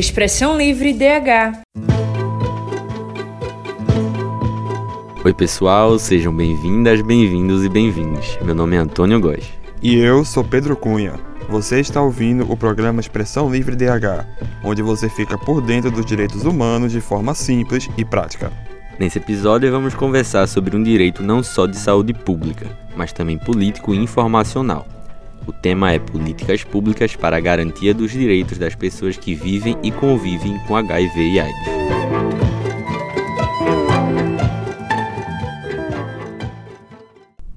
Expressão Livre DH. Oi, pessoal, sejam bem-vindas, bem-vindos e bem-vindos. Meu nome é Antônio Góes. E eu sou Pedro Cunha. Você está ouvindo o programa Expressão Livre DH, onde você fica por dentro dos direitos humanos de forma simples e prática. Nesse episódio, vamos conversar sobre um direito não só de saúde pública, mas também político e informacional. O tema é Políticas Públicas para a Garantia dos Direitos das Pessoas que Vivem e Convivem com HIV e AIDS.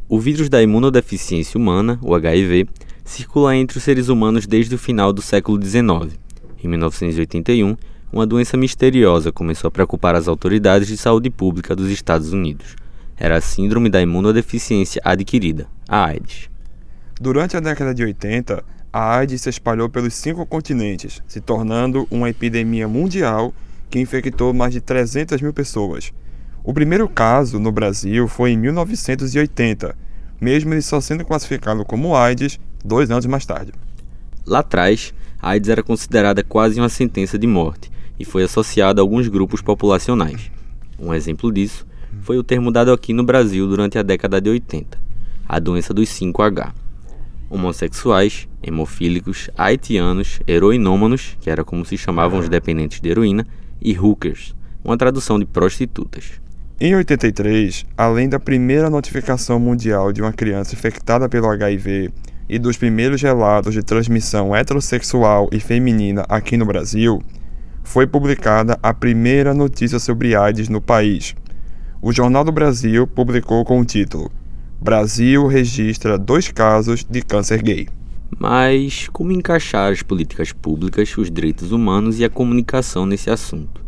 O vírus da imunodeficiência humana, o HIV, circula entre os seres humanos desde o final do século XIX. Em 1981, uma doença misteriosa começou a preocupar as autoridades de saúde pública dos Estados Unidos. Era a Síndrome da Imunodeficiência Adquirida, a AIDS. Durante a década de 80, a AIDS se espalhou pelos cinco continentes, se tornando uma epidemia mundial que infectou mais de 300 mil pessoas. O primeiro caso no Brasil foi em 1980, mesmo ele só sendo classificado como AIDS dois anos mais tarde. Lá atrás, a AIDS era considerada quase uma sentença de morte e foi associada a alguns grupos populacionais. Um exemplo disso foi o termo dado aqui no Brasil durante a década de 80, a doença dos 5H. Homossexuais, hemofílicos, haitianos, heroinômanos, que era como se chamavam os dependentes de heroína, e hookers, uma tradução de prostitutas. Em 83, além da primeira notificação mundial de uma criança infectada pelo HIV e dos primeiros relatos de transmissão heterossexual e feminina aqui no Brasil, foi publicada a primeira notícia sobre AIDS no país. O Jornal do Brasil publicou com o título Brasil registra dois casos de câncer gay. Mas como encaixar as políticas públicas, os direitos humanos e a comunicação nesse assunto?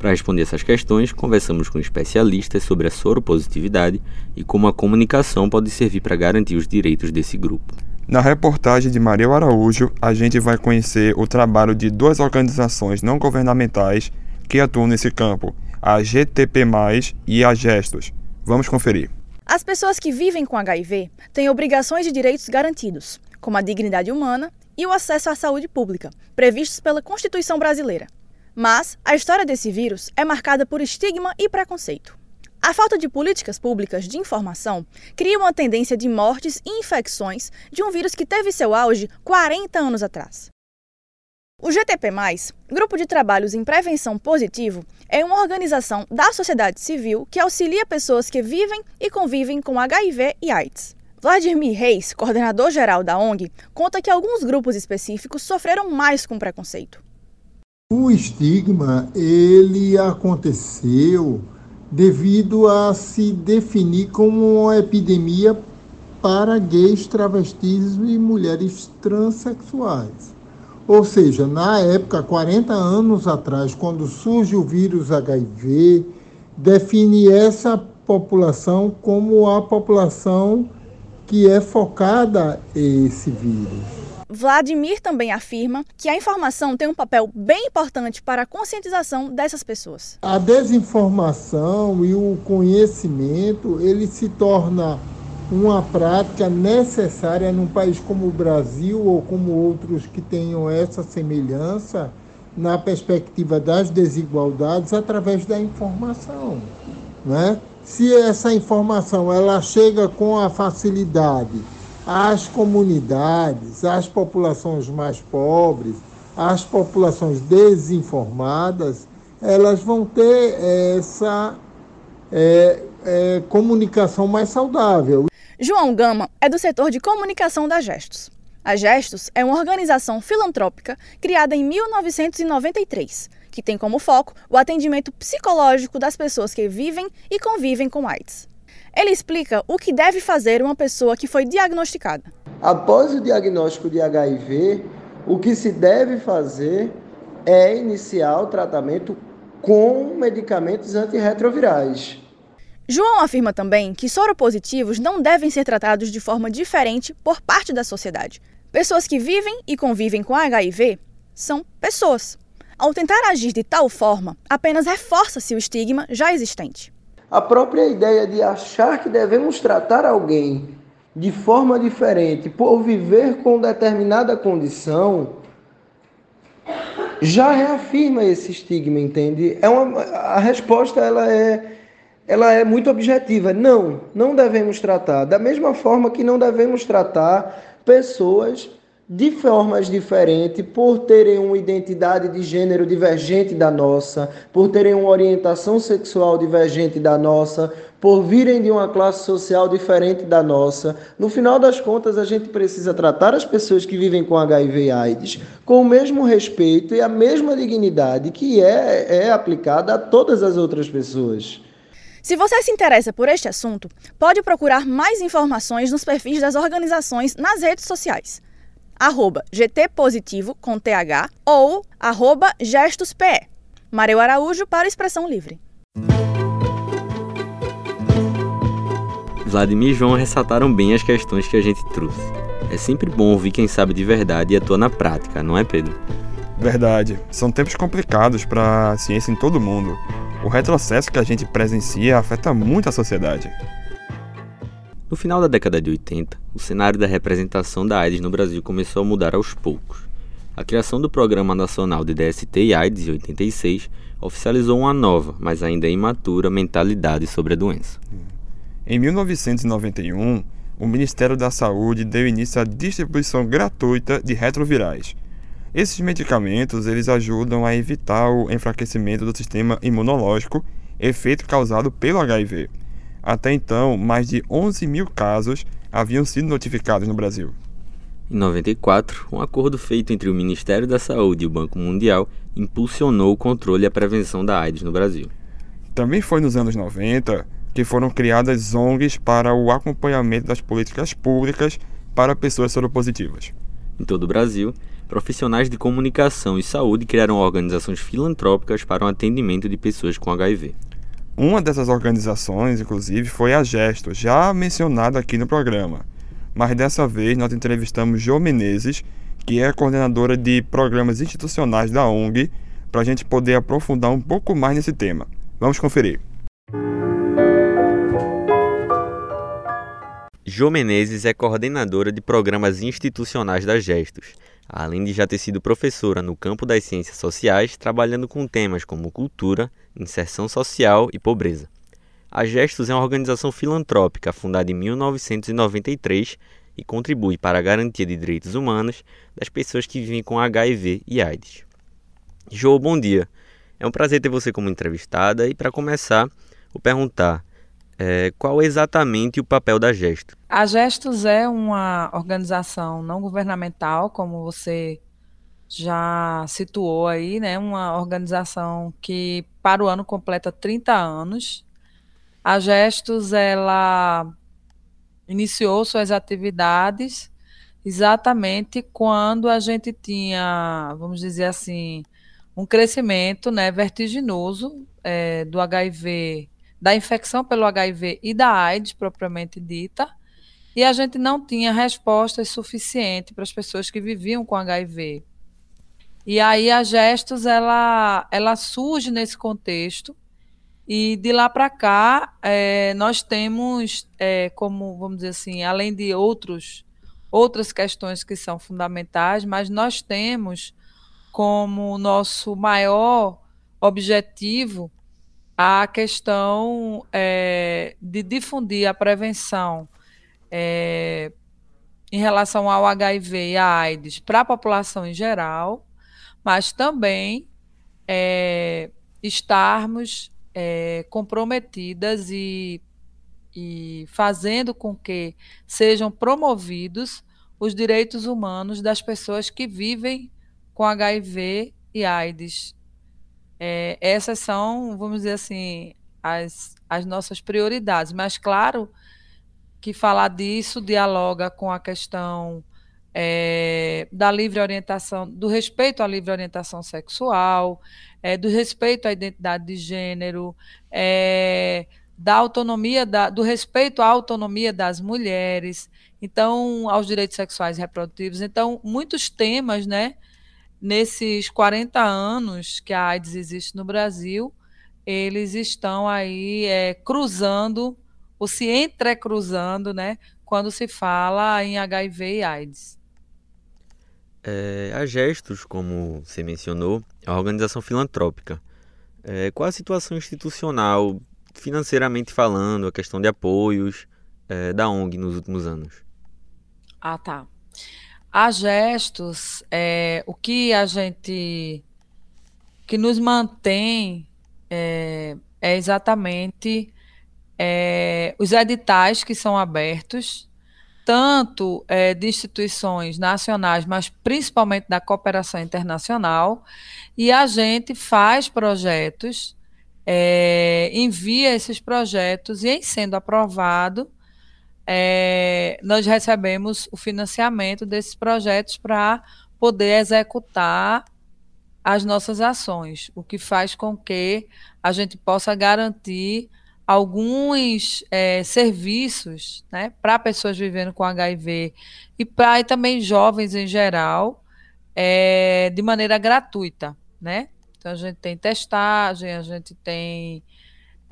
Para responder essas questões, conversamos com especialistas sobre a soropositividade e como a comunicação pode servir para garantir os direitos desse grupo. Na reportagem de Maria Araújo, a gente vai conhecer o trabalho de duas organizações não governamentais que atuam nesse campo, a GTP+, e a Gestos. Vamos conferir. As pessoas que vivem com HIV têm obrigações e direitos garantidos, como a dignidade humana e o acesso à saúde pública, previstos pela Constituição brasileira. Mas a história desse vírus é marcada por estigma e preconceito. A falta de políticas públicas de informação cria uma tendência de mortes e infecções de um vírus que teve seu auge 40 anos atrás. O GTP, Grupo de Trabalhos em Prevenção Positivo, é uma organização da sociedade civil que auxilia pessoas que vivem e convivem com HIV e AIDS. Vladimir Reis, coordenador geral da ONG, conta que alguns grupos específicos sofreram mais com preconceito. O estigma, ele aconteceu devido a se definir como uma epidemia para gays, travestis e mulheres transexuais. Ou seja, na época, 40 anos atrás, quando surge o vírus HIV, define essa população como a população que é focada esse vírus. Vladimir também afirma que a informação tem um papel bem importante para a conscientização dessas pessoas. A desinformação e o conhecimento, ele se torna uma prática necessária num país como o Brasil ou como outros que tenham essa semelhança na perspectiva das desigualdades através da informação, né? Se essa informação ela chega com a facilidade às comunidades, às populações mais pobres, às populações desinformadas, elas vão ter essa é, é, comunicação mais saudável. João Gama é do setor de comunicação da Gestos. A Gestos é uma organização filantrópica criada em 1993, que tem como foco o atendimento psicológico das pessoas que vivem e convivem com AIDS. Ele explica o que deve fazer uma pessoa que foi diagnosticada. Após o diagnóstico de HIV, o que se deve fazer é iniciar o tratamento com medicamentos antirretrovirais. João afirma também que soropositivos não devem ser tratados de forma diferente por parte da sociedade. Pessoas que vivem e convivem com HIV são pessoas. Ao tentar agir de tal forma, apenas reforça-se o estigma já existente. A própria ideia de achar que devemos tratar alguém de forma diferente por viver com determinada condição já reafirma esse estigma, entende? É uma, a resposta ela é, ela é muito objetiva. Não, não devemos tratar. Da mesma forma que não devemos tratar pessoas de formas diferentes, por terem uma identidade de gênero divergente da nossa, por terem uma orientação sexual divergente da nossa, por virem de uma classe social diferente da nossa. No final das contas, a gente precisa tratar as pessoas que vivem com HIV e AIDS com o mesmo respeito e a mesma dignidade que é, é aplicada a todas as outras pessoas. Se você se interessa por este assunto, pode procurar mais informações nos perfis das organizações nas redes sociais arroba gtpositivo com th ou arroba gestuspe. Mareu Araújo para Expressão Livre. Vladimir e João ressaltaram bem as questões que a gente trouxe. É sempre bom ouvir quem sabe de verdade e atua na prática, não é, Pedro? Verdade. São tempos complicados para a ciência em todo o mundo. O retrocesso que a gente presencia afeta muito a sociedade. No final da década de 80, o cenário da representação da AIDS no Brasil começou a mudar aos poucos. A criação do Programa Nacional de DST e AIDS em 86 oficializou uma nova, mas ainda imatura, mentalidade sobre a doença. Em 1991, o Ministério da Saúde deu início à distribuição gratuita de retrovirais. Esses medicamentos eles ajudam a evitar o enfraquecimento do sistema imunológico, efeito causado pelo HIV. Até então, mais de 11 mil casos haviam sido notificados no Brasil. Em 94, um acordo feito entre o Ministério da Saúde e o Banco Mundial impulsionou o controle e a prevenção da AIDS no Brasil. Também foi nos anos 90 que foram criadas ONGs para o acompanhamento das políticas públicas para pessoas soropositivas. Em todo o Brasil, profissionais de comunicação e saúde criaram organizações filantrópicas para o atendimento de pessoas com HIV. Uma dessas organizações, inclusive, foi a Gesto, já mencionada aqui no programa. Mas dessa vez nós entrevistamos Jo Menezes, que é coordenadora de programas institucionais da ONG, para a gente poder aprofundar um pouco mais nesse tema. Vamos conferir. Jo Menezes é coordenadora de programas institucionais da Gestos, além de já ter sido professora no campo das ciências sociais, trabalhando com temas como cultura, inserção social e pobreza. A Gestos é uma organização filantrópica fundada em 1993 e contribui para a garantia de direitos humanos das pessoas que vivem com HIV e AIDS. Jo, bom dia. É um prazer ter você como entrevistada e para começar, vou perguntar é, qual exatamente o papel da Gestos? A Gestos é uma organização não governamental, como você já situou aí, né? Uma organização que para o ano completa 30 anos. A Gestos ela iniciou suas atividades exatamente quando a gente tinha, vamos dizer assim, um crescimento né, vertiginoso é, do HIV, da infecção pelo HIV e da AIDS propriamente dita, e a gente não tinha respostas suficientes para as pessoas que viviam com HIV. E aí a Gestos ela, ela surge nesse contexto e de lá para cá é, nós temos é, como vamos dizer assim, além de outros outras questões que são fundamentais, mas nós temos como nosso maior objetivo a questão é, de difundir a prevenção é, em relação ao HIV e à AIDS para a população em geral mas também é, estarmos é, comprometidas e, e fazendo com que sejam promovidos os direitos humanos das pessoas que vivem com HIV e AIDS. É, essas são, vamos dizer assim, as, as nossas prioridades. Mas, claro, que falar disso dialoga com a questão é, da livre orientação, do respeito à livre orientação sexual, é, do respeito à identidade de gênero, é, da autonomia, da, do respeito à autonomia das mulheres, então, aos direitos sexuais e reprodutivos. Então, muitos temas, né, nesses 40 anos que a AIDS existe no Brasil, eles estão aí é, cruzando, ou se entrecruzando, né, quando se fala em HIV e AIDS. É, a Gestos, como você mencionou, é uma organização filantrópica. É, qual a situação institucional, financeiramente falando, a questão de apoios é, da ONG nos últimos anos? Ah, tá. A Gestos, é, o que a gente. que nos mantém é, é exatamente é, os editais que são abertos, tanto é, de instituições nacionais, mas principalmente da cooperação internacional, e a gente faz projetos, é, envia esses projetos, e em sendo aprovado, é, nós recebemos o financiamento desses projetos para poder executar as nossas ações, o que faz com que a gente possa garantir alguns é, serviços né, para pessoas vivendo com HIV e para também jovens em geral, é, de maneira gratuita. Né? Então, a gente tem testagem, a gente tem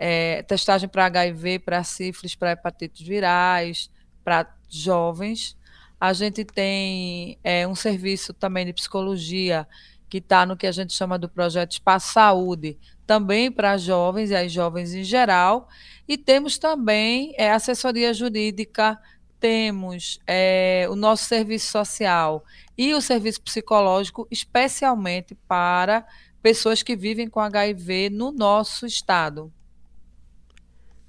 é, testagem para HIV, para sífilis, para hepatites virais, para jovens. A gente tem é, um serviço também de psicologia que está no que a gente chama do projeto Espaço Saúde, também para jovens e as jovens em geral. E temos também é, assessoria jurídica, temos é, o nosso serviço social e o serviço psicológico, especialmente para pessoas que vivem com HIV no nosso estado.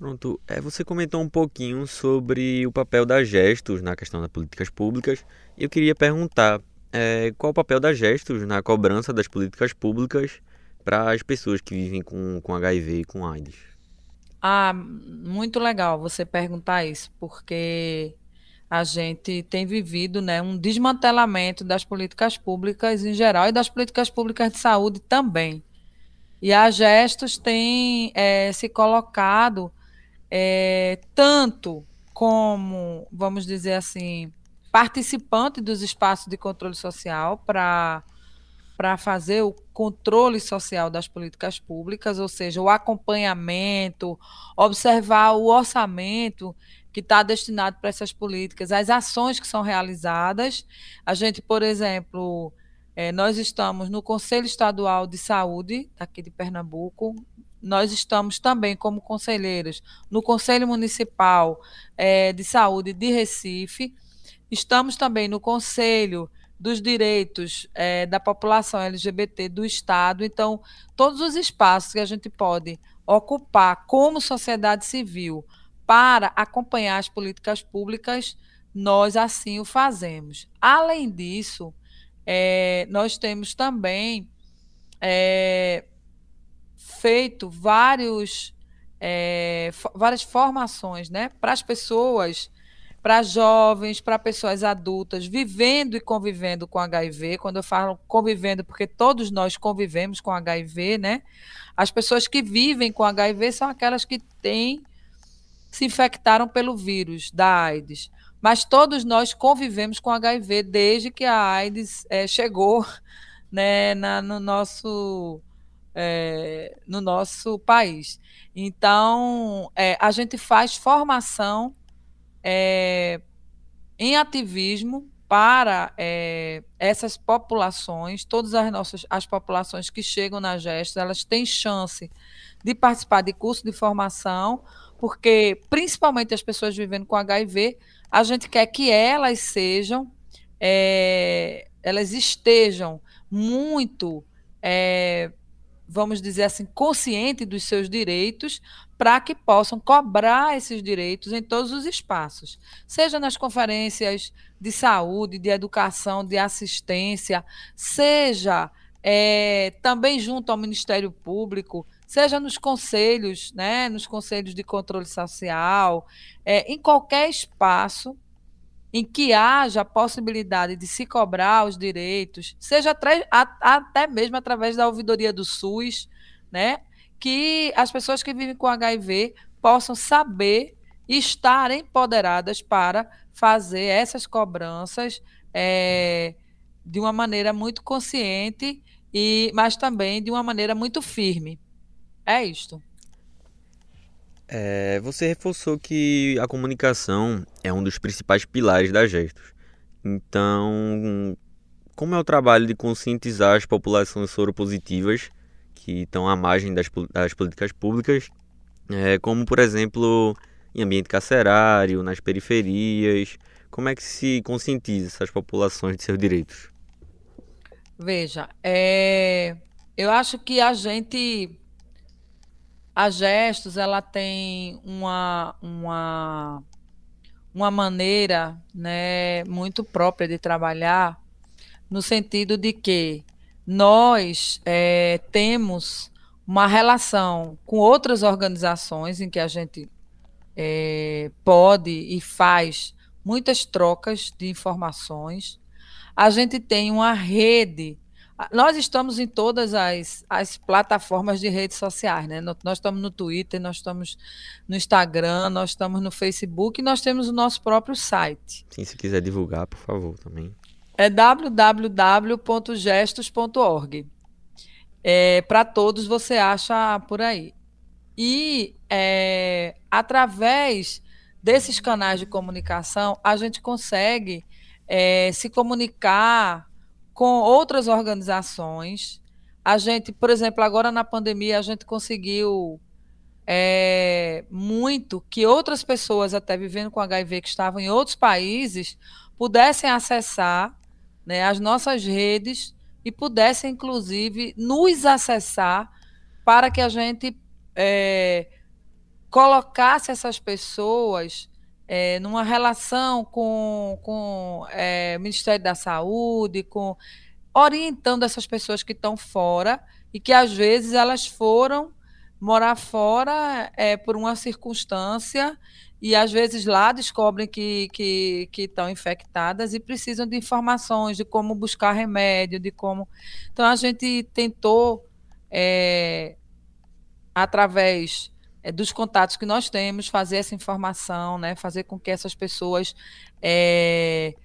Pronto, é, você comentou um pouquinho sobre o papel da Gestos na questão das políticas públicas. Eu queria perguntar é, qual o papel da Gestos na cobrança das políticas públicas para as pessoas que vivem com, com HIV e com AIDS? Ah, muito legal você perguntar isso, porque a gente tem vivido né, um desmantelamento das políticas públicas em geral e das políticas públicas de saúde também. E a Gestos tem é, se colocado é, tanto como, vamos dizer assim, participante dos espaços de controle social para para fazer o controle social das políticas públicas, ou seja, o acompanhamento, observar o orçamento que está destinado para essas políticas, as ações que são realizadas. A gente, por exemplo, é, nós estamos no Conselho Estadual de Saúde, aqui de Pernambuco, nós estamos também como conselheiros no Conselho Municipal é, de Saúde de Recife, Estamos também no Conselho dos Direitos é, da População LGBT do Estado. Então, todos os espaços que a gente pode ocupar como sociedade civil para acompanhar as políticas públicas, nós assim o fazemos. Além disso, é, nós temos também é, feito vários, é, várias formações né, para as pessoas para jovens, para pessoas adultas, vivendo e convivendo com HIV. Quando eu falo convivendo, porque todos nós convivemos com HIV, né? As pessoas que vivem com HIV são aquelas que têm se infectaram pelo vírus da AIDS. Mas todos nós convivemos com HIV desde que a AIDS é, chegou né, na, no, nosso, é, no nosso país. Então, é, a gente faz formação é, em ativismo para é, essas populações, todas as nossas as populações que chegam na Gestos, elas têm chance de participar de curso de formação, porque principalmente as pessoas vivendo com HIV, a gente quer que elas sejam, é, elas estejam muito é, vamos dizer assim, consciente dos seus direitos, para que possam cobrar esses direitos em todos os espaços, seja nas conferências de saúde, de educação, de assistência, seja é, também junto ao Ministério Público, seja nos conselhos, né, nos conselhos de controle social, é, em qualquer espaço em que haja a possibilidade de se cobrar os direitos, seja até mesmo através da ouvidoria do SUS, né? Que as pessoas que vivem com HIV possam saber e estar empoderadas para fazer essas cobranças é, de uma maneira muito consciente e mas também de uma maneira muito firme. É isto. É, você reforçou que a comunicação é um dos principais pilares da Gestos. Então, como é o trabalho de conscientizar as populações soropositivas que estão à margem das, das políticas públicas, é, como, por exemplo, em ambiente carcerário, nas periferias? Como é que se conscientiza essas populações de seus direitos? Veja, é, eu acho que a gente a Gestos ela tem uma, uma, uma maneira né, muito própria de trabalhar, no sentido de que nós é, temos uma relação com outras organizações em que a gente é, pode e faz muitas trocas de informações. A gente tem uma rede nós estamos em todas as, as plataformas de redes sociais, né? Nós estamos no Twitter, nós estamos no Instagram, nós estamos no Facebook e nós temos o nosso próprio site. Sim, se quiser divulgar, por favor, também. É www.gestos.org. É, Para todos você acha por aí. E é, através desses canais de comunicação, a gente consegue é, se comunicar com outras organizações. A gente, por exemplo, agora na pandemia, a gente conseguiu é, muito que outras pessoas, até vivendo com HIV, que estavam em outros países, pudessem acessar né, as nossas redes e pudessem, inclusive, nos acessar para que a gente é, colocasse essas pessoas é, numa relação com, com é, o Ministério da Saúde, com orientando essas pessoas que estão fora e que às vezes elas foram morar fora é, por uma circunstância e às vezes lá descobrem que, que, que estão infectadas e precisam de informações de como buscar remédio, de como. Então a gente tentou, é, através é, dos contatos que nós temos, fazer essa informação, né, fazer com que essas pessoas é,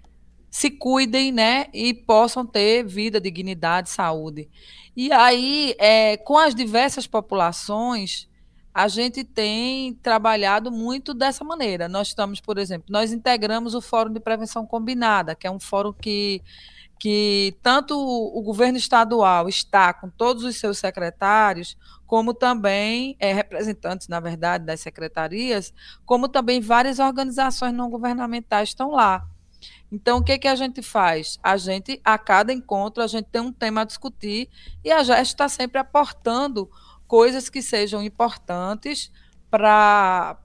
se cuidem, né, e possam ter vida, dignidade, saúde. E aí, é, com as diversas populações, a gente tem trabalhado muito dessa maneira. Nós estamos, por exemplo, nós integramos o Fórum de Prevenção Combinada, que é um fórum que que tanto o governo estadual está com todos os seus secretários, como também é, representantes, na verdade, das secretarias, como também várias organizações não governamentais estão lá. Então, o que, que a gente faz? A gente, a cada encontro, a gente tem um tema a discutir e a GEST está sempre aportando coisas que sejam importantes para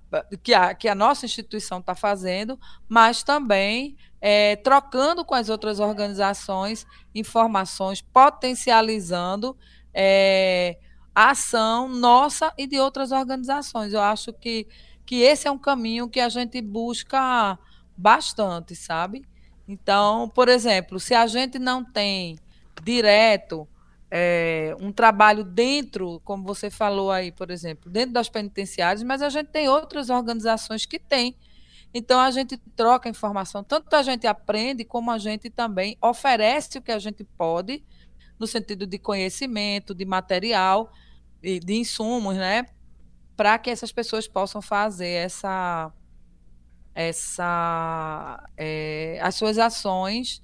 que a, que a nossa instituição está fazendo, mas também é, trocando com as outras organizações informações, potencializando é, a ação nossa e de outras organizações. Eu acho que, que esse é um caminho que a gente busca bastante, sabe? Então, por exemplo, se a gente não tem direto é, um trabalho dentro, como você falou aí, por exemplo, dentro das penitenciárias, mas a gente tem outras organizações que têm. Então a gente troca informação, tanto a gente aprende, como a gente também oferece o que a gente pode, no sentido de conhecimento, de material, de, de insumos, né? Para que essas pessoas possam fazer essa, essa, é, as suas ações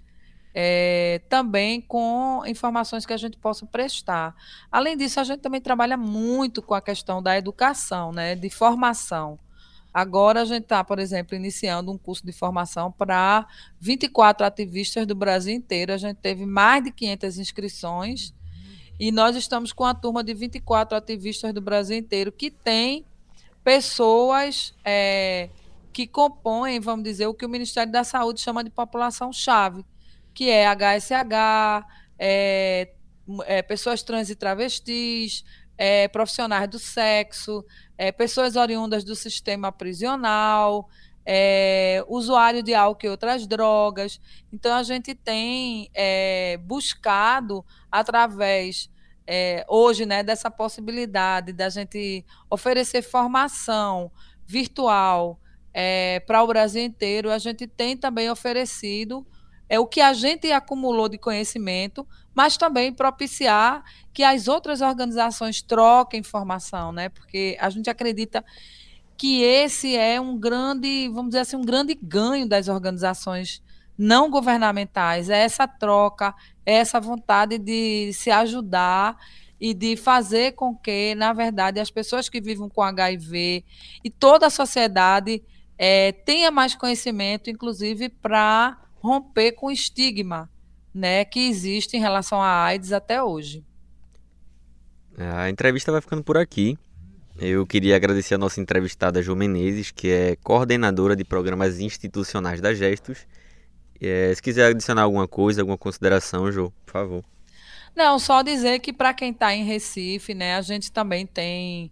é, também com informações que a gente possa prestar. Além disso, a gente também trabalha muito com a questão da educação, né, de formação. Agora a gente está, por exemplo, iniciando um curso de formação para 24 ativistas do Brasil inteiro. A gente teve mais de 500 inscrições e nós estamos com a turma de 24 ativistas do Brasil inteiro que tem pessoas é, que compõem, vamos dizer, o que o Ministério da Saúde chama de população-chave que é HSH, é, é, pessoas trans e travestis, é, profissionais do sexo, é, pessoas oriundas do sistema prisional, é, usuário de álcool e outras drogas. Então, a gente tem é, buscado, através, hoje, né, dessa possibilidade da gente oferecer formação virtual para o Brasil inteiro, a gente tem também oferecido é o que a gente acumulou de conhecimento, mas também propiciar que as outras organizações troquem informação, né? Porque a gente acredita que esse é um grande, vamos dizer assim, um grande ganho das organizações não governamentais, é essa troca, é essa vontade de se ajudar e de fazer com que, na verdade, as pessoas que vivem com HIV e toda a sociedade é, tenha mais conhecimento, inclusive para romper com o estigma né, que existe em relação à AIDS até hoje. A entrevista vai ficando por aqui. Eu queria agradecer a nossa entrevistada Jo Menezes, que é coordenadora de programas institucionais da Gestos. É, se quiser adicionar alguma coisa, alguma consideração, Jo, por favor. Não, só dizer que para quem está em Recife, né, a gente também tem,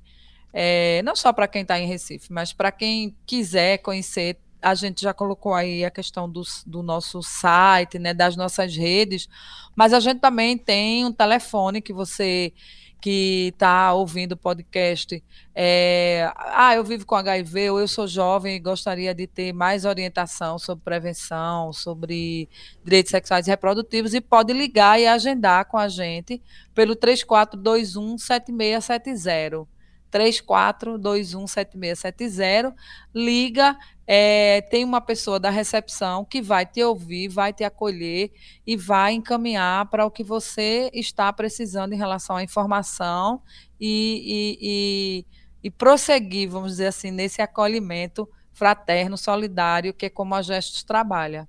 é, não só para quem está em Recife, mas para quem quiser conhecer, a gente já colocou aí a questão do, do nosso site, né, das nossas redes, mas a gente também tem um telefone que você que está ouvindo o podcast, é, ah, eu vivo com HIV, ou eu sou jovem e gostaria de ter mais orientação sobre prevenção, sobre direitos sexuais e reprodutivos, e pode ligar e agendar com a gente pelo 3421 7670. 34217670. Liga, é, tem uma pessoa da recepção que vai te ouvir, vai te acolher e vai encaminhar para o que você está precisando em relação à informação e, e, e, e prosseguir, vamos dizer assim, nesse acolhimento fraterno, solidário, que é como a Gestos trabalha.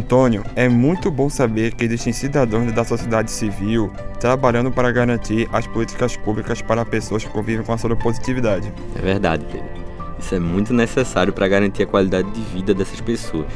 Antônio, é muito bom saber que existem cidadãos da sociedade civil trabalhando para garantir as políticas públicas para pessoas que convivem com a soropositividade. É verdade, Pedro. Isso é muito necessário para garantir a qualidade de vida dessas pessoas.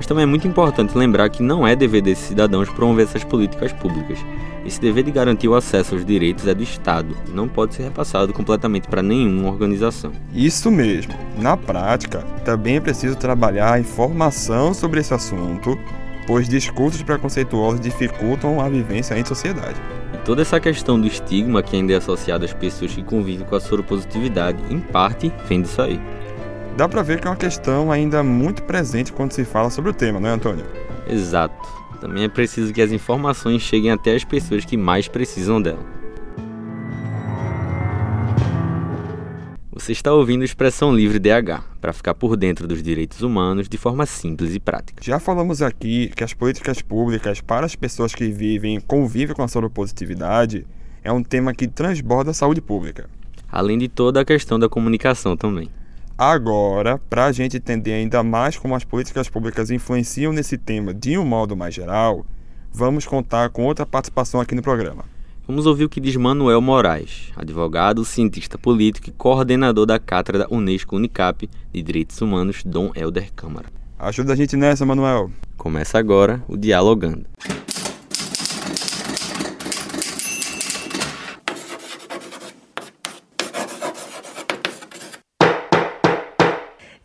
Mas também é muito importante lembrar que não é dever desses cidadãos promover essas políticas públicas. Esse dever de garantir o acesso aos direitos é do Estado e não pode ser repassado completamente para nenhuma organização. Isso mesmo. Na prática, também é preciso trabalhar a informação sobre esse assunto, pois discursos preconceituosos dificultam a vivência em sociedade. E toda essa questão do estigma que ainda é associado às pessoas que convivem com a soropositividade, em parte, vem disso aí. Dá para ver que é uma questão ainda muito presente quando se fala sobre o tema, não é, Antônio? Exato. Também é preciso que as informações cheguem até as pessoas que mais precisam dela. Você está ouvindo Expressão Livre DH, para ficar por dentro dos direitos humanos de forma simples e prática. Já falamos aqui que as políticas públicas para as pessoas que vivem e convivem com a soropositividade é um tema que transborda a saúde pública. Além de toda a questão da comunicação também. Agora, para a gente entender ainda mais como as políticas públicas influenciam nesse tema de um modo mais geral, vamos contar com outra participação aqui no programa. Vamos ouvir o que diz Manuel Moraes, advogado, cientista político e coordenador da Cátedra Unesco Unicap de Direitos Humanos Dom Helder Câmara. Ajuda a gente nessa, Manuel. Começa agora o Dialogando.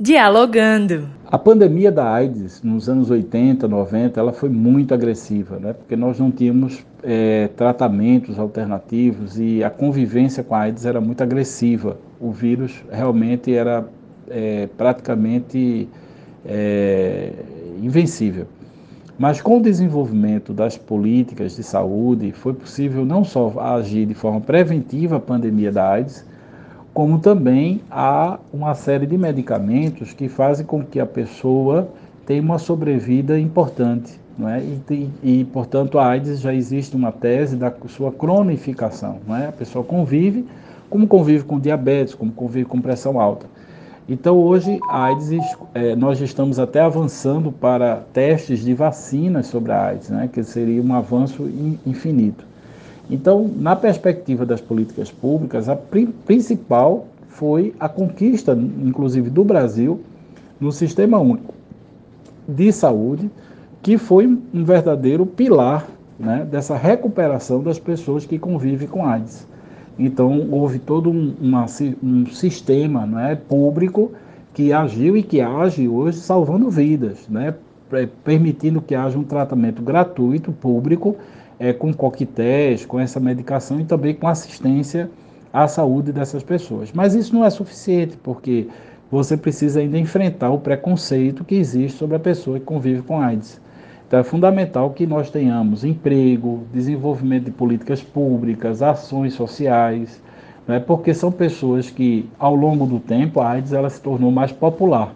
Dialogando. A pandemia da AIDS nos anos 80, 90, ela foi muito agressiva, né? porque nós não tínhamos é, tratamentos alternativos e a convivência com a AIDS era muito agressiva. O vírus realmente era é, praticamente é, invencível. Mas com o desenvolvimento das políticas de saúde, foi possível não só agir de forma preventiva à pandemia da AIDS, como também há uma série de medicamentos que fazem com que a pessoa tenha uma sobrevida importante. Não é? e, e, portanto, a AIDS já existe uma tese da sua cronificação. Não é? A pessoa convive, como convive com diabetes, como convive com pressão alta. Então, hoje, a AIDS, é, nós estamos até avançando para testes de vacinas sobre a AIDS, né? que seria um avanço infinito. Então, na perspectiva das políticas públicas, a principal foi a conquista, inclusive do Brasil, no Sistema Único de Saúde, que foi um verdadeiro pilar né, dessa recuperação das pessoas que convivem com AIDS. Então, houve todo um, uma, um sistema né, público que agiu e que age hoje salvando vidas, né, permitindo que haja um tratamento gratuito, público, é, com coquetéis, com essa medicação e também com assistência à saúde dessas pessoas. Mas isso não é suficiente, porque você precisa ainda enfrentar o preconceito que existe sobre a pessoa que convive com AIDS. Então é fundamental que nós tenhamos emprego, desenvolvimento de políticas públicas, ações sociais, né? porque são pessoas que, ao longo do tempo, a AIDS ela se tornou mais popular.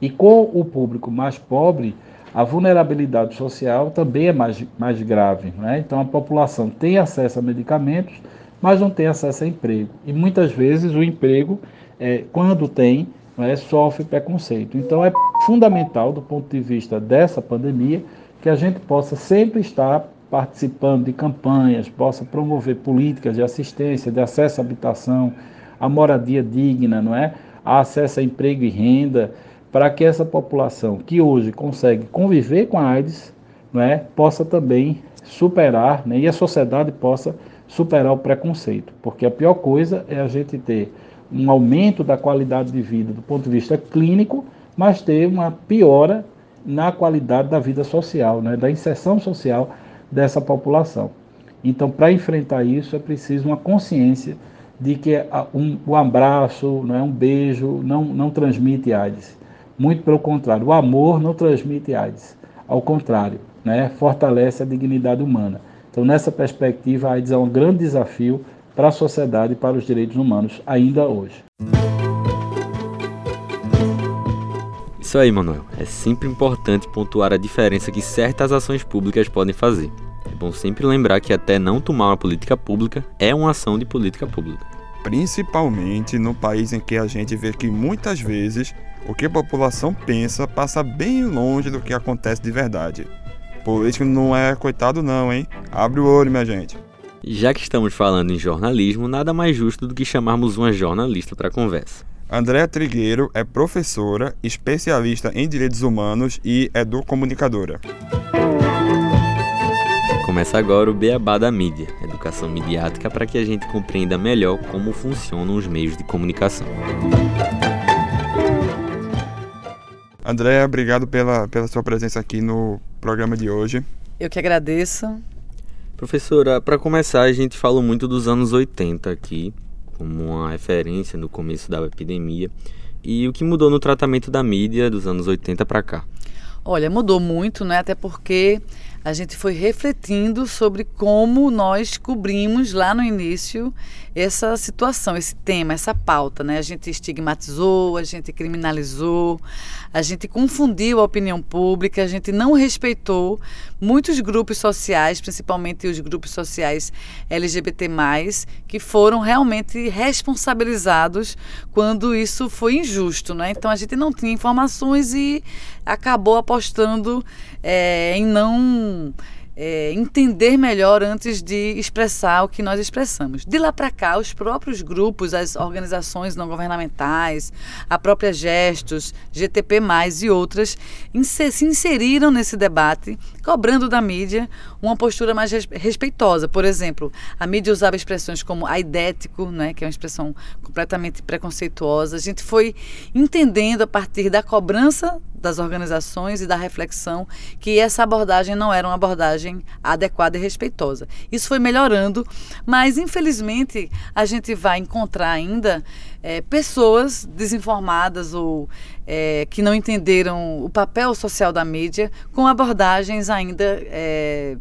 E com o público mais pobre, a vulnerabilidade social também é mais, mais grave. Né? Então, a população tem acesso a medicamentos, mas não tem acesso a emprego. E muitas vezes o emprego, é, quando tem, né, sofre preconceito. Então, é fundamental, do ponto de vista dessa pandemia, que a gente possa sempre estar participando de campanhas, possa promover políticas de assistência, de acesso à habitação, à moradia digna, não é? A acesso a emprego e renda, para que essa população que hoje consegue conviver com a AIDS, não é, possa também superar, né, e a sociedade possa superar o preconceito, porque a pior coisa é a gente ter um aumento da qualidade de vida do ponto de vista clínico, mas ter uma piora na qualidade da vida social, né, da inserção social dessa população. Então, para enfrentar isso, é preciso uma consciência de que um, o abraço, é um beijo, não, não transmite AIDS. Muito pelo contrário, o amor não transmite AIDS. Ao contrário, né, fortalece a dignidade humana. Então, nessa perspectiva, a AIDS é um grande desafio para a sociedade e para os direitos humanos, ainda hoje. Isso aí, Manuel. É sempre importante pontuar a diferença que certas ações públicas podem fazer. É bom sempre lembrar que até não tomar uma política pública é uma ação de política pública. Principalmente no país em que a gente vê que muitas vezes o que a população pensa passa bem longe do que acontece de verdade. Político não é coitado não, hein? Abre o olho, minha gente. Já que estamos falando em jornalismo, nada mais justo do que chamarmos uma jornalista para a conversa. Andréa Trigueiro é professora, especialista em direitos humanos e educomunicadora. Começa agora o Beabá da Mídia, educação midiática para que a gente compreenda melhor como funcionam os meios de comunicação. Andréa, obrigado pela, pela sua presença aqui no programa de hoje. Eu que agradeço. Professora, para começar, a gente falou muito dos anos 80 aqui, como uma referência no começo da epidemia. E o que mudou no tratamento da mídia dos anos 80 para cá? Olha, mudou muito, né? Até porque a gente foi refletindo sobre como nós cobrimos lá no início essa situação, esse tema, essa pauta, né? A gente estigmatizou, a gente criminalizou, a gente confundiu a opinião pública, a gente não respeitou muitos grupos sociais, principalmente os grupos sociais LGBT+, que foram realmente responsabilizados quando isso foi injusto, né? Então a gente não tinha informações e acabou apostando é, em não é, entender melhor antes de expressar o que nós expressamos. De lá para cá, os próprios grupos, as organizações não governamentais, a própria Gestos, GTP, e outras, se inseriram nesse debate, cobrando da mídia uma postura mais respeitosa. Por exemplo, a mídia usava expressões como aidético, né, que é uma expressão completamente preconceituosa. A gente foi entendendo a partir da cobrança das organizações e da reflexão que essa abordagem não era uma abordagem adequada e respeitosa. Isso foi melhorando, mas infelizmente a gente vai encontrar ainda é, pessoas desinformadas ou é, que não entenderam o papel social da mídia com abordagens ainda é,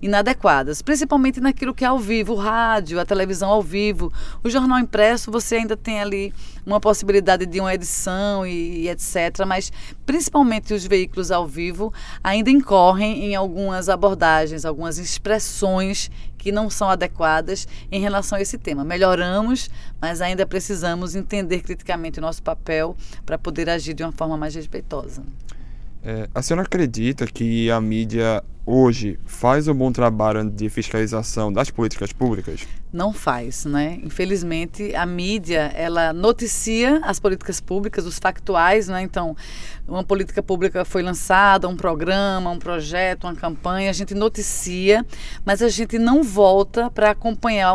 inadequadas, principalmente naquilo que é ao vivo, o rádio, a televisão ao vivo, o jornal impresso, você ainda tem ali uma possibilidade de uma edição e, e etc. Mas principalmente os veículos ao vivo ainda incorrem em algumas abordagens, algumas expressões que não são adequadas em relação a esse tema. Melhoramos, mas ainda precisamos entender criticamente o nosso papel para poder agir de uma forma mais respeitosa. É, a senhora acredita que a mídia hoje faz um bom trabalho de fiscalização das políticas públicas? Não faz, né? Infelizmente, a mídia, ela noticia as políticas públicas, os factuais, né? Então, uma política pública foi lançada, um programa, um projeto, uma campanha, a gente noticia, mas a gente não volta para acompanhar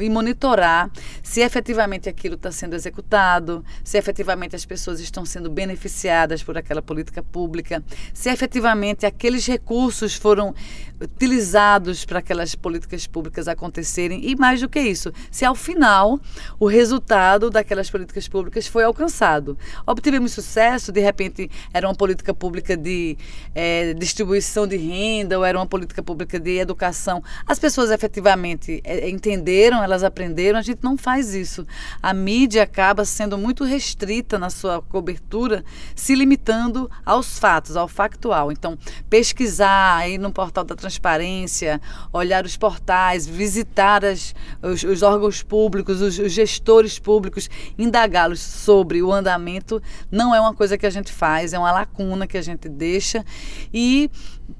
e monitorar se efetivamente aquilo está sendo executado, se efetivamente as pessoas estão sendo beneficiadas por aquela política pública, se efetivamente aqueles recursos foram utilizados para aquelas políticas públicas acontecerem e mais do que isso, se ao final o resultado daquelas políticas públicas foi alcançado. Obtivemos sucesso, de repente era uma política pública de é, distribuição de renda ou era uma política pública de educação. As pessoas efetivamente é, entenderam, elas aprenderam, a gente não faz isso. A mídia acaba sendo muito restrita na sua cobertura, se limitando aos fatos, ao factual. Então, pesquisar aí no portal da transparência, olhar os portais, visitar as, os, os órgãos públicos, os, os gestores públicos, indagá-los sobre o andamento, não é uma coisa que a gente faz, é uma lacuna que a gente deixa e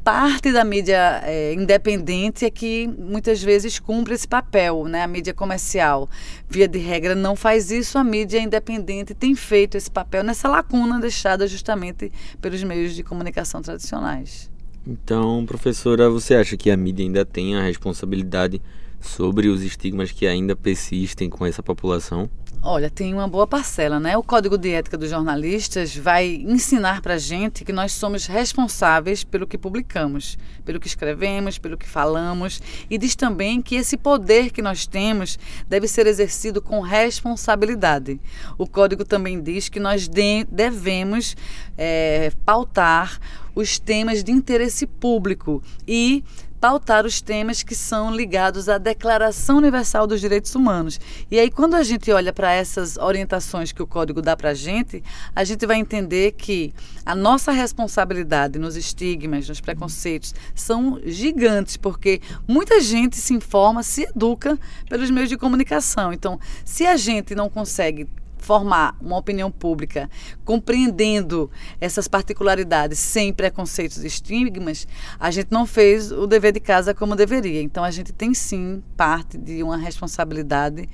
parte da mídia é, independente é que muitas vezes cumpre esse papel, né? A mídia comercial, via de regra, não faz isso. A mídia independente tem feito esse papel nessa lacuna deixada justamente pelos meios de comunicação tradicionais. Então, professora, você acha que a mídia ainda tem a responsabilidade sobre os estigmas que ainda persistem com essa população? Olha, tem uma boa parcela, né? O Código de Ética dos Jornalistas vai ensinar para gente que nós somos responsáveis pelo que publicamos, pelo que escrevemos, pelo que falamos, e diz também que esse poder que nós temos deve ser exercido com responsabilidade. O Código também diz que nós de devemos é, pautar os temas de interesse público e pautar os temas que são ligados à Declaração Universal dos Direitos Humanos. E aí, quando a gente olha para essas orientações que o código dá para a gente, a gente vai entender que a nossa responsabilidade nos estigmas, nos preconceitos, são gigantes, porque muita gente se informa, se educa pelos meios de comunicação. Então, se a gente não consegue formar uma opinião pública compreendendo essas particularidades sem preconceitos e estigmas, a gente não fez o dever de casa como deveria. Então a gente tem sim parte de uma responsabilidade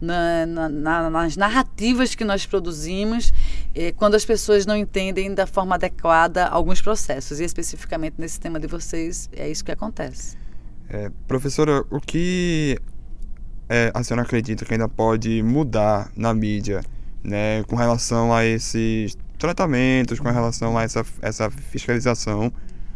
na, na, na, nas narrativas que nós produzimos eh, quando as pessoas não entendem da forma adequada alguns processos. E especificamente nesse tema de vocês, é isso que acontece. É, professora, o que é, a senhora acredita que ainda pode mudar na mídia, né, com relação a esses tratamentos, com relação a essa, essa fiscalização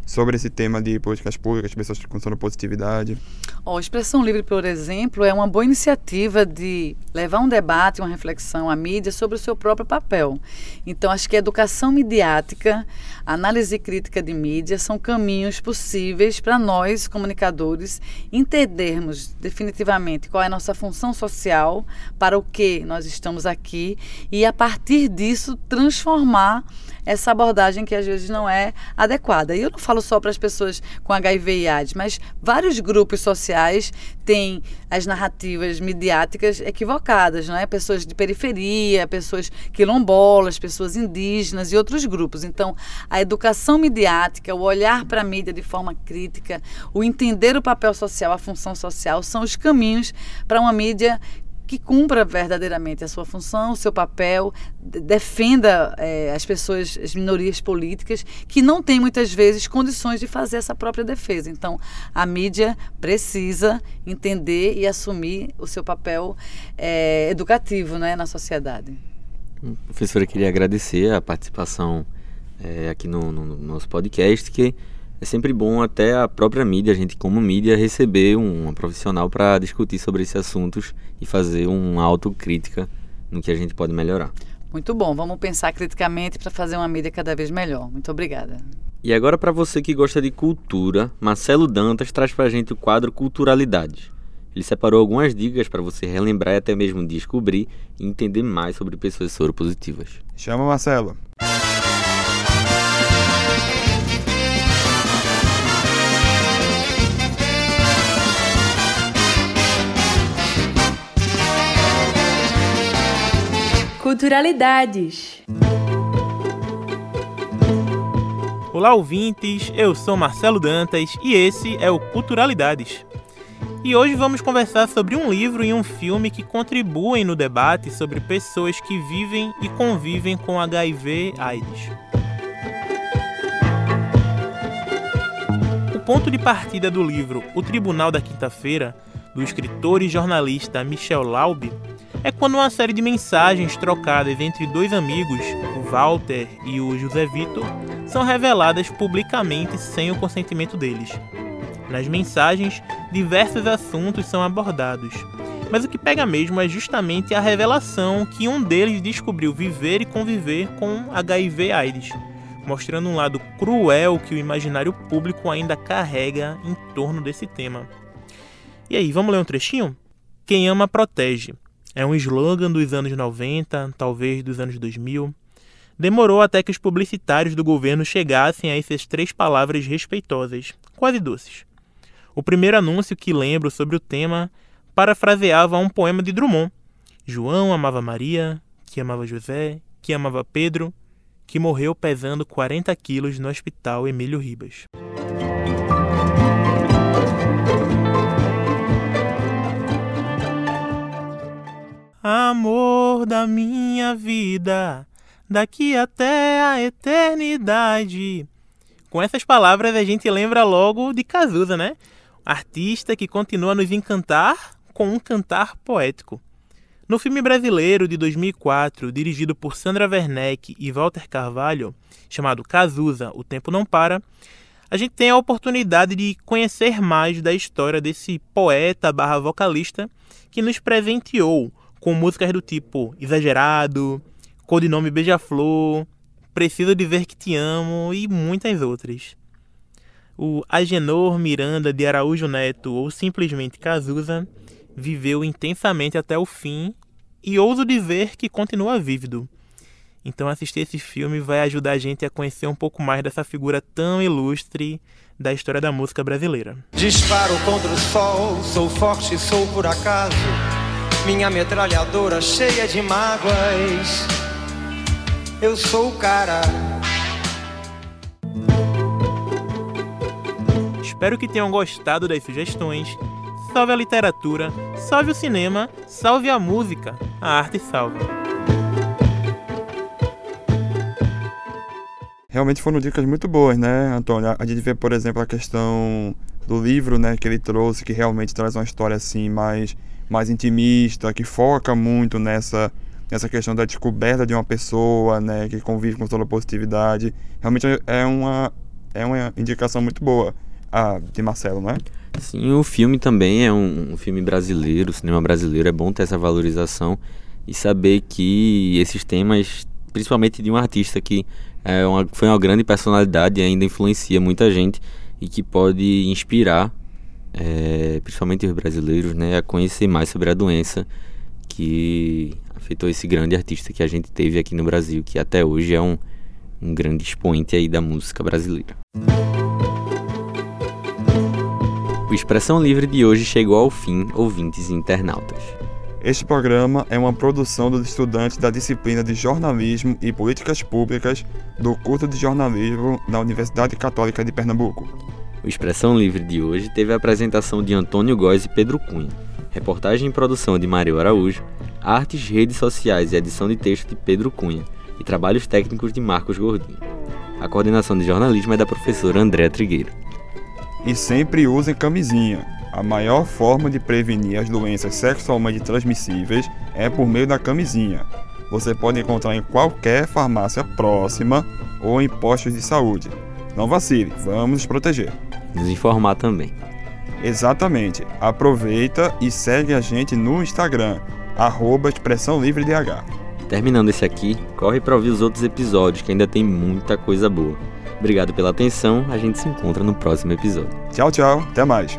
sobre esse tema de políticas públicas, pessoas com positividade? Oh, Expressão Livre, por exemplo, é uma boa iniciativa de levar um debate, uma reflexão à mídia sobre o seu próprio papel. Então, acho que a educação midiática, análise crítica de mídia são caminhos possíveis para nós, comunicadores, entendermos definitivamente qual é a nossa função social, para o que nós estamos aqui e, a partir disso, transformar essa abordagem que às vezes não é adequada. E eu não falo só para as pessoas com HIV e AIDS, mas vários grupos sociais têm as narrativas midiáticas equivocadas, não é? Pessoas de periferia, pessoas quilombolas, pessoas indígenas e outros grupos. Então, a educação midiática, o olhar para a mídia de forma crítica, o entender o papel social, a função social, são os caminhos para uma mídia que cumpra verdadeiramente a sua função, o seu papel, defenda é, as pessoas, as minorias políticas, que não têm muitas vezes condições de fazer essa própria defesa. Então, a mídia precisa entender e assumir o seu papel é, educativo né, na sociedade. Professora, queria agradecer a participação é, aqui no, no, nosso podcast, que é sempre bom até a própria mídia, a gente como mídia, receber um, um profissional para discutir sobre esses assuntos e fazer uma autocrítica no que a gente pode melhorar. Muito bom, vamos pensar criticamente para fazer uma mídia cada vez melhor. Muito obrigada. E agora para você que gosta de cultura, Marcelo Dantas traz para a gente o quadro Culturalidade. Ele separou algumas dicas para você relembrar e até mesmo descobrir e entender mais sobre pessoas soropositivas. Chama Marcelo. Culturalidades. Olá, ouvintes. Eu sou Marcelo Dantas e esse é o Culturalidades. E hoje vamos conversar sobre um livro e um filme que contribuem no debate sobre pessoas que vivem e convivem com HIV/AIDS. O ponto de partida do livro O Tribunal da Quinta-feira, do escritor e jornalista Michel Laube, é quando uma série de mensagens trocadas entre dois amigos, o Walter e o José Vitor, são reveladas publicamente sem o consentimento deles. Nas mensagens, diversos assuntos são abordados, mas o que pega mesmo é justamente a revelação que um deles descobriu viver e conviver com HIV/AIDS, mostrando um lado cruel que o imaginário público ainda carrega em torno desse tema. E aí, vamos ler um trechinho? Quem ama protege. É um slogan dos anos 90, talvez dos anos 2000. Demorou até que os publicitários do governo chegassem a essas três palavras respeitosas, quase doces. O primeiro anúncio que lembro sobre o tema parafraseava um poema de Drummond. João amava Maria, que amava José, que amava Pedro, que morreu pesando 40 quilos no hospital Emílio Ribas. Amor da minha vida, daqui até a eternidade. Com essas palavras a gente lembra logo de Cazuza, né? Artista que continua a nos encantar com um cantar poético. No filme brasileiro de 2004, dirigido por Sandra Werneck e Walter Carvalho, chamado Cazuza, O Tempo Não Para, a gente tem a oportunidade de conhecer mais da história desse poeta barra vocalista que nos presenteou com músicas do tipo Exagerado, Codinome Beija-Flor, Preciso Dizer Que Te Amo e muitas outras. O Agenor Miranda de Araújo Neto, ou simplesmente Cazuza, viveu intensamente até o fim e ouso dizer que continua vívido. Então assistir esse filme vai ajudar a gente a conhecer um pouco mais dessa figura tão ilustre da história da música brasileira. Disparo contra o sol, sou forte, sou por acaso. Minha metralhadora cheia de mágoas. Eu sou o cara. Espero que tenham gostado das sugestões salve a literatura, salve o cinema, salve a música, a arte salve. Realmente foram dicas muito boas, né, Antônio? A gente vê, por exemplo, a questão do livro, né, que ele trouxe, que realmente traz uma história assim mais, mais intimista, que foca muito nessa nessa questão da descoberta de uma pessoa, né, que convive com toda a positividade. Realmente é uma é uma indicação muito boa a de Marcelo, não é? Sim, o filme também é um, um, filme brasileiro, o cinema brasileiro é bom ter essa valorização e saber que esses temas, principalmente de um artista que é uma, foi uma grande personalidade e ainda influencia muita gente e que pode inspirar, é, principalmente os brasileiros, né, a conhecer mais sobre a doença que afetou esse grande artista que a gente teve aqui no Brasil, que até hoje é um, um grande expoente aí da música brasileira. O Expressão Livre de hoje chegou ao fim, ouvintes e internautas. Este programa é uma produção dos estudantes da disciplina de Jornalismo e Políticas Públicas do curso de jornalismo da Universidade Católica de Pernambuco. O Expressão Livre de hoje teve a apresentação de Antônio Góes e Pedro Cunha, reportagem e produção de Mário Araújo, artes, redes sociais e edição de texto de Pedro Cunha e trabalhos técnicos de Marcos Gordinho. A coordenação de jornalismo é da professora Andréa Trigueiro. E sempre usem camisinha. A maior forma de prevenir as doenças sexualmente transmissíveis é por meio da camisinha. Você pode encontrar em qualquer farmácia próxima ou em postos de saúde. Não vacile, vamos nos proteger. Nos informar também. Exatamente. Aproveita e segue a gente no Instagram, arroba Expressão Livre DH. Terminando esse aqui, corre para ouvir os outros episódios que ainda tem muita coisa boa. Obrigado pela atenção, a gente se encontra no próximo episódio. Tchau, tchau, até mais.